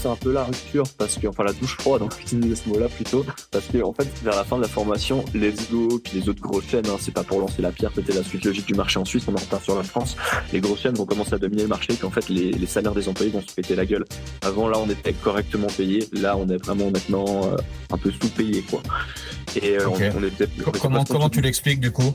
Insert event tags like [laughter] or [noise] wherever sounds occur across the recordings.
c'est un peu la rupture parce que, enfin, la douche froide, [laughs] on utilise ce mot-là plutôt, parce que, en fait, vers la fin de la formation, Let's Go, puis les autres grosses chaînes, hein, c'est pas pour lancer la pierre, c'était la suite logique du marché en Suisse, on en retard sur la France. Les grosses chaînes vont commencer à dominer le marché, puis en fait, les, les salaires des employés vont se péter la gueule. Avant, là, on était correctement payé, là, on est vraiment maintenant euh, un peu sous-payé, quoi. Et euh, on, était, comment, comment tu l'expliques du coup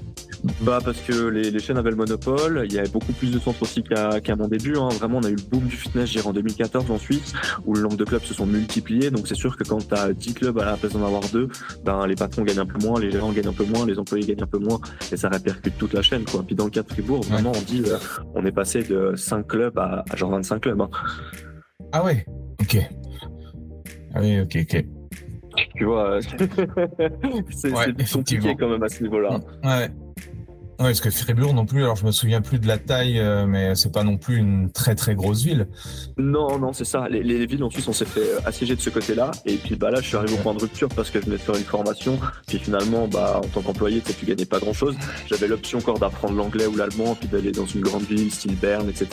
Bah parce que les, les, chaînes avaient le monopole, il y avait beaucoup plus de centres aussi qu'à mon début. Hein. Vraiment, on a eu le boom du fitness, j'ai en 2014 en Suisse, où le nombre de clubs se sont multipliés. Donc c'est sûr que quand tu as 10 clubs à la place d'en avoir deux, ben, les patrons gagnent un peu moins, les gérants gagnent un peu moins, les employés gagnent un peu moins, et ça répercute toute la chaîne. Quoi. Puis dans le cas de Fribourg, vraiment, on dit euh, on est passé de 5 clubs à, genre 25 clubs. Hein. Ah ouais, ok. Ah oui, ok, ok. Tu vois, [laughs] c'est ouais, compliqué quand même à ce niveau-là. Ouais. Ouais, parce que Fribourg non plus, alors je me souviens plus de la taille, euh, mais c'est pas non plus une très très grosse ville. Non, non, c'est ça. Les, les, villes en Suisse, on s'est fait euh, assiéger de ce côté-là. Et puis bah là, je suis arrivé au point de rupture parce que je venais de faire une formation. Puis finalement, bah en tant qu'employé, tu tu gagnais pas grand-chose. J'avais l'option encore d'apprendre l'anglais ou l'allemand, puis d'aller dans une grande ville, style Berne, etc.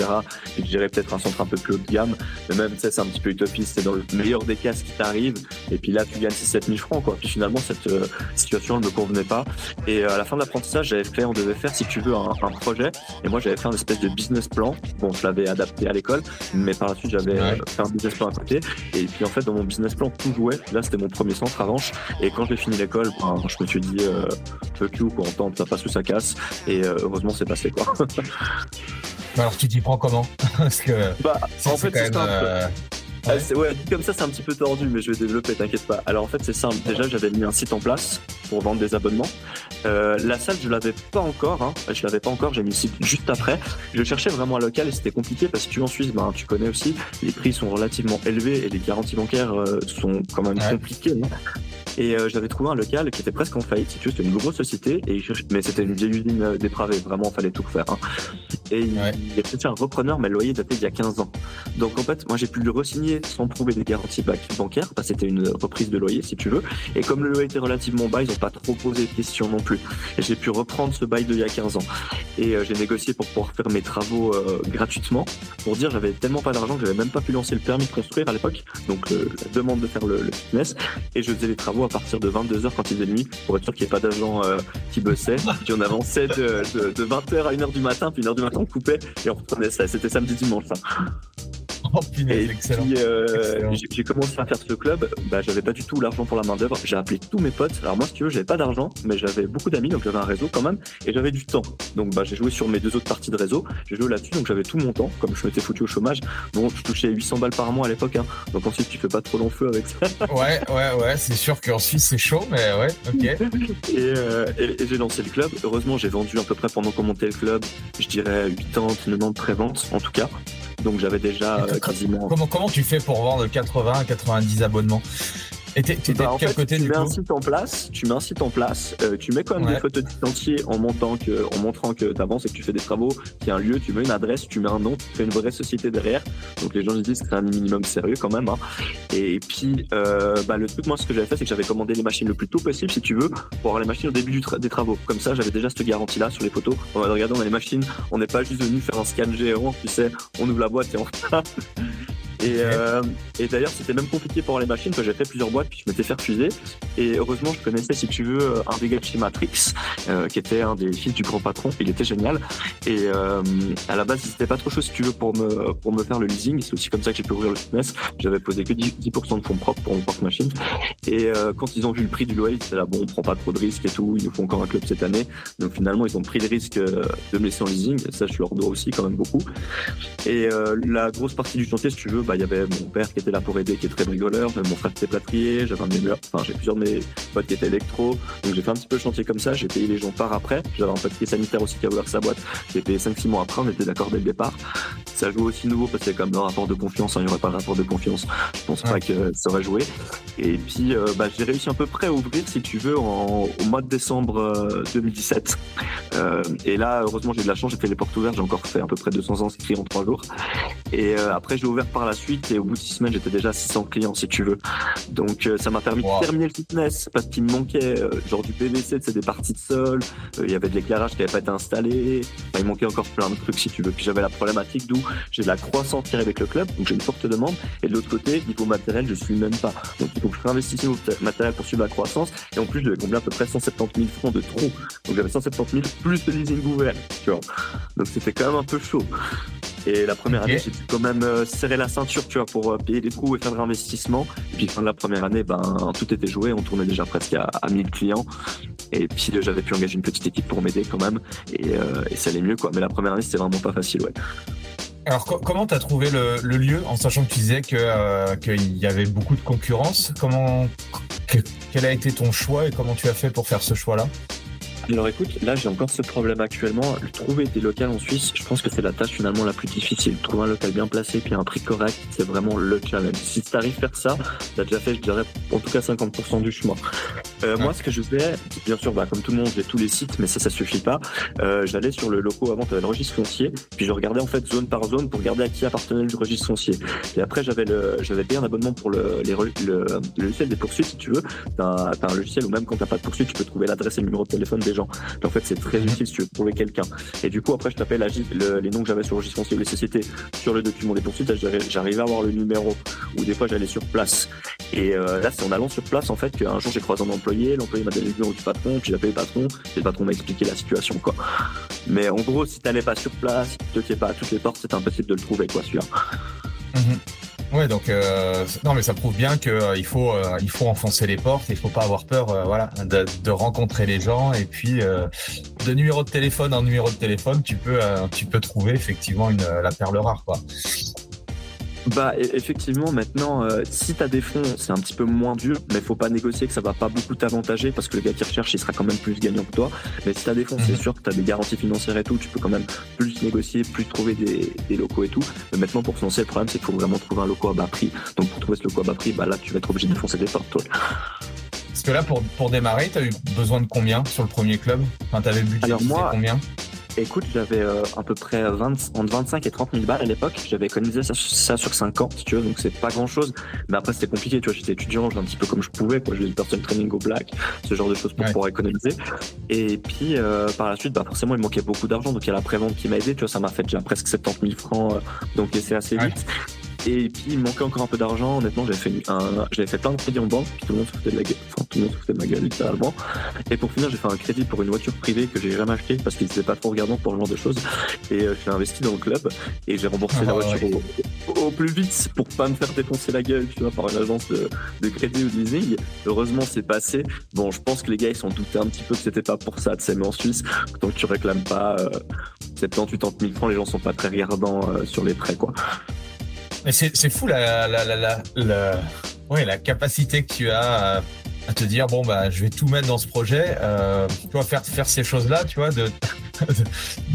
Et de gérer peut-être un centre un peu plus haut de gamme. Mais même, tu c'est un petit peu utopiste. C'est dans le meilleur des cas ce qui t'arrive. Et puis là, tu gagnes 6-7 000 francs, quoi. Puis finalement, cette euh, situation, elle me convenait pas. Et à la fin de l'apprentissage, j'avais fait, on devait faire, si tu veux, un, un projet. Et moi, j'avais fait un espèce de business plan. Bon, je l'avais adapté à l'école, mais par la suite, j'avais fait un business plan à côté. Et puis, en fait, dans mon business plan, tout jouait. Là, c'était mon premier centre à Ranche. Et quand j'ai fini l'école, ben, je me suis dit, euh, fuck you, quoi, on tente, ça passe ou ça casse. Et euh, heureusement, c'est passé, quoi. [laughs] alors, tu t'y prends comment? [laughs] Parce que. Bah, en fait, c'est euh, ah, ouais. comme ça, c'est un petit peu tordu, mais je vais développer, t'inquiète pas. Alors en fait, c'est simple. Déjà, j'avais mis un site en place pour vendre des abonnements. Euh, la salle, je l'avais pas encore. Hein. Je l'avais pas encore. J'ai mis le site juste après. Je cherchais vraiment un local et c'était compliqué parce que tu en Suisse, ben, tu connais aussi, les prix sont relativement élevés et les garanties bancaires euh, sont quand même compliquées. Hein. Et euh, j'avais trouvé un local qui était presque en faillite, si tu veux, c'était une grosse société, et mais c'était une vieille usine euh, dépravée, vraiment, il fallait tout refaire. Hein. Et il, ouais. il a peut-être un repreneur, mais le loyer datait d'il y a 15 ans. Donc en fait, moi j'ai pu le re-signer sans prouver des garanties bancaires, parce que c'était une reprise de loyer, si tu veux. Et comme le loyer était relativement bas, ils n'ont pas trop posé de questions non plus. Et j'ai pu reprendre ce bail d'il y a 15 ans. Et euh, j'ai négocié pour pouvoir faire mes travaux euh, gratuitement. Pour dire, j'avais tellement pas d'argent que j'avais même pas pu lancer le permis de construire à l'époque. Donc la demande de faire le, le fitness. Et je faisais les travaux à partir de 22h quand il faisait nuit pour être sûr qu'il n'y ait pas d'agents euh, qui bossaient. Puis on avançait de, de, de 20h à 1h du matin, puis 1h du matin on coupait et on reprenait ça. C'était samedi dimanche ça. Oh, et excellent. Puis, euh, j'ai commencé à faire ce club. Bah, j'avais pas du tout l'argent pour la main d'œuvre. J'ai appelé tous mes potes. Alors moi, si tu veux, j'avais pas d'argent, mais j'avais beaucoup d'amis, donc j'avais un réseau quand même, et j'avais du temps. Donc bah, j'ai joué sur mes deux autres parties de réseau. J'ai joué là-dessus, donc j'avais tout mon temps. Comme je m'étais foutu au chômage, bon, je touchais 800 balles par mois à l'époque. Hein. Donc ensuite, tu fais pas trop long feu avec ça. [laughs] ouais, ouais, ouais. C'est sûr qu'en Suisse c'est chaud, mais ouais, ok. [laughs] et, euh, et, et j'ai lancé le club. Heureusement, j'ai vendu à peu près pendant qu'on montait le club, je dirais 80, 90 préventes en tout cas. Donc j'avais déjà euh, quasiment. Comment, comment tu fais pour vendre 80 à 90 abonnements? Et t'es bah, de quel fait, côté tu du mets coup un site en place, tu mets un site en place, euh, tu mets quand même Ouais. des photos du chantier en montant que, en montrant que tu avances et que tu fais des travaux, qu'il y a un lieu, tu mets une adresse, tu mets un nom, tu fais une vraie société derrière. Donc les gens se disent que c'est un minimum sérieux quand même. Hein. Et puis euh, bah, le truc moi ce que j'avais fait c'est que j'avais commandé les machines le plus tôt possible si tu veux pour avoir les machines au début du tra- des travaux. Comme ça j'avais déjà cette garantie là sur les photos. On va regarder on a les machines, on n'est pas juste venu faire un scan géant, tu sais, on ouvre la boîte et on. [laughs] Et, euh, et d'ailleurs, c'était même compliqué pour les machines, parce que j'ai fait plusieurs boîtes, puis je m'étais fait refuser. Et heureusement, je connaissais, si tu veux, un des gars de chez Matrix, euh, qui était un des fils du grand patron. Il était génial. Et euh, à la base, c'était pas trop chaud, si tu veux, pour me, pour me faire le leasing. C'est aussi comme ça que j'ai pu ouvrir le fitness. J'avais posé que 10%, 10 de fonds propres pour mon porte-machine. Et euh, quand ils ont vu le prix du loyer, ils étaient là, bon, on prend pas trop de risques et tout. Ils nous font encore un club cette année. Donc finalement, ils ont pris le risque de me laisser en leasing. Ça, je leur dois aussi quand même beaucoup. Et la grosse partie du chantier, si tu veux, bah, bah, il y avait mon père qui était là pour aider, qui est très rigoleur, mon frère qui était plâtrier, j'avais enfin, j'ai plusieurs de mes potes qui étaient électro. Donc j'ai fait un petit peu le chantier comme ça, j'ai payé les gens par après. J'avais un pote qui sanitaire aussi qui a ouvert sa boîte. J'ai payé 5-6 mois après, on était d'accord dès le départ. Ça joue aussi nouveau parce qu'il y a comme le rapport de confiance, hein, il n'y aurait pas le rapport de confiance. Je pense pas que ça aurait joué. Et puis, euh, bah, j'ai réussi à peu près à ouvrir, si tu veux, en, au mois de décembre 2017. Euh, euh, et là, heureusement, j'ai de la chance, j'ai fait les portes ouvertes, j'ai encore fait à peu près 200 inscrits en 3 jours. Et après, j'ai ouvert par la suite et au bout de 6 semaines, j'étais déjà à 600 clients, si tu veux. Donc, ça m'a permis de terminer le fitness parce qu'il me manquait genre du PVC, c'est des parties de sol, il y avait de l'éclairage qui n'avait pas été installé, il manquait encore plein de trucs, si tu veux. Puis j'avais la problématique d'où j'ai de la croissance tirée avec le club, donc j'ai une forte demande. Et de l'autre côté, niveau matériel, je suis même pas. Donc il faut que je réinvestisse au matériel pour suivre la croissance. Et en plus, je devais combler à peu près 170 000 francs de trou. Donc j'avais 170 000 plus de leasing ouvert, tu vois. Donc c'était quand même un peu chaud. Et la première année, j'ai dû quand même euh, serrer la ceinture, tu vois, pour euh, payer les trous et faire de l'investissement. Et puis fin de la première année, ben tout était joué, on tournait déjà presque à, à 1000 clients. Et puis j'avais pu engager une petite équipe pour m'aider quand même. Et, euh, et ça allait mieux, quoi. Mais la première année, c'était vraiment pas facile, ouais. Alors comment tu as trouvé le, lieu en sachant que tu disais euh, qu'il y avait beaucoup de concurrence? Comment quel a été ton choix et comment tu as fait pour faire ce choix-là? Alors écoute, là j'ai encore ce problème actuellement. Trouver des locales en Suisse, je pense que c'est la tâche finalement la plus difficile. Trouver un local bien placé puis un prix correct, c'est vraiment le challenge. Si tu arrives à faire ça, tu as déjà fait, je dirais, en tout cas 50% du chemin. Euh, moi, ce que je faisais, bien sûr, bah, comme tout le monde, j'ai tous les sites, mais ça, ça suffit pas. Euh, J'allais sur le loco avant, tu le registre foncier, puis je regardais en fait zone par zone pour regarder à qui appartenait le registre foncier. Et après, j'avais le, j'avais payé un abonnement pour le, les, le, logiciel des poursuites, si tu veux. T'as as un logiciel où même quand t'as pas de poursuite, tu peux trouver l'adresse et le numéro de téléphone des gens. en fait, c'est très utile si tu veux trouver quelqu'un. Et du coup, après, je tapais les noms que j'avais sur le registre foncier ou les sociétés sur le document des poursuites. J'arrivais à avoir le numéro. Ou des fois, j'allais sur place. Et euh, là, c'est en allant sur place, en fait, qu'un jour, j'ai croisé un employé. L'employé m'a donné le numéro du patron, puis j'appelé le patron, et le patron m'a expliqué la situation, quoi. Mais en gros, si t'allais pas sur place, si tu pas à toutes les portes, c'était impossible de le trouver, quoi, celui-là. Mhm. Ouais, donc euh, non, mais ça prouve bien que euh, il faut euh, faut enfoncer les portes, il faut pas avoir peur, voilà, de, de, rencontrer les gens et puis de numéro de téléphone en numéro de téléphone, tu peux tu peux trouver effectivement une la perle rare, quoi. Bah e-, effectivement maintenant euh, si t'as des fonds c'est un petit peu moins dur mais faut pas négocier que ça va pas beaucoup t'avantager parce que le gars qui recherche il sera quand même plus gagnant que toi. Mais si t'as des fonds c'est mhm. sûr que t'as des garanties financières et tout tu peux quand même plus négocier plus trouver des, des locaux et tout. Mais maintenant pour se lancer le problème c'est qu'il faut vraiment trouver un local à bas prix. Donc pour trouver ce local à bas prix bah là tu vas être obligé de foncer des portes toi. Parce que là pour, pour démarrer t'as eu besoin de combien sur le premier club? Enfin t'avais le budget Alors moi, combien? Écoute, j'avais euh, à peu près 20, entre 25 et 30 000 balles à l'époque. J'avais économisé ça, sur 5 ans, si tu veux, donc c'est pas grand chose. Mais après, c'était compliqué, tu vois. J'étais étudiant, j'ai un petit peu comme je pouvais, quoi. Je faisais du personal training au black, ce genre de choses pour pouvoir économiser. Et puis, euh, par la suite, bah, forcément, il manquait beaucoup d'argent. Donc, il y a la prévente qui m'a aidé, tu vois. Ça m'a fait déjà presque 70 000 francs, euh, donc c'est assez vite. Et puis il me manquait encore un peu d'argent. Honnêtement, j'avais fait un, j'avais fait plein de crédits en banque, puis tout le monde se foutait de la gueule. Tout le monde se foutait de ma gueule littéralement. Et pour finir, j'ai fait un crédit pour une voiture privée que j'ai jamais acheté parce qu'ils étaient pas trop regardants pour le genre de choses. Et euh, j'ai investi dans le club et j'ai remboursé la ah, voiture au, plus vite pour pas me faire défoncer la gueule, tu vois, par une agence de, de crédit ou de leasing. Heureusement, c'est passé. Bon, je pense que les gars ils sont doutés un petit peu que c'était pas pour ça, tu sais, mais en Suisse, tant que tu réclames pas euh, 70 80 000 francs, les gens sont pas très regardants euh, sur les prêts, quoi. Mais c'est fou la, la, la, la, la, ouais, la capacité que tu as à, te dire bon bah je vais tout mettre dans ce projet, euh, tu vois faire faire ces choses là, tu vois de [laughs]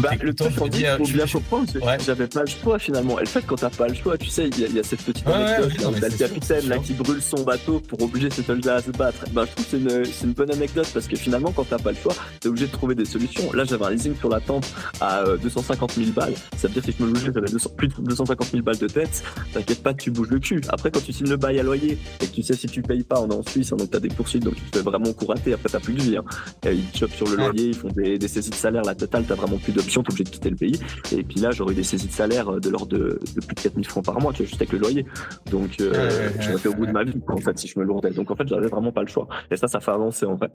bah, le truc, faut bien comprendre, j'avais pas le choix finalement. Et le fait, quand t'as pas le choix, tu sais, il y, a cette petite anecdote t'as le capitaine là qui brûle son bateau pour obliger ses soldats à se battre. Bah, je trouve que c'est une, une, bonne anecdote parce que finalement, quand t'as pas le choix, t'es obligé de trouver des solutions. Là, j'avais un leasing sur la tente à 250 euh, 000 balles. Ça veut dire que si je me logeais, j'avais plus de 250 000 balles de tête. T'inquiète pas, tu bouges le cul. Après, quand tu signes le bail à loyer et que tu sais si tu payes pas, on est en Suisse, hein, donc t'as des poursuites, donc tu te fais vraiment courater. Après, t'as plus de vie. Hein. ils chopent sur le loyer, ils font des, des saisies de salaire, la totale, t'as vraiment plus d'options, t'es obligé de quitter le pays. Et puis là, j'aurais eu des saisies de salaire euh, de l'ordre de, plus de 4000 francs par mois, tu vois, juste avec le loyer. Donc, euh, j'aurais fait au bout de ma vie, en fait, si je me lourdais. Donc, en fait, j'avais vraiment pas le choix. Et ça, ça fait avancer, en fait.